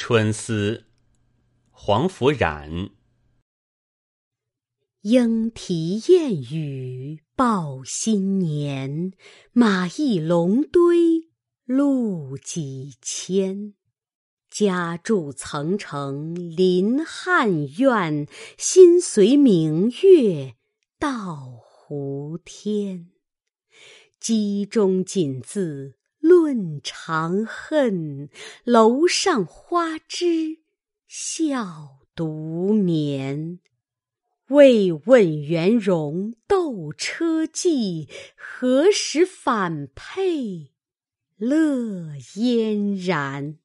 春思，黄甫冉。莺啼燕语报新年，马邑龙堆路几千。家住层城临汉苑，心随明月到胡天。机中锦字。论长恨，楼上花枝笑独眠。未问元戎斗车骑，何时反配乐嫣然？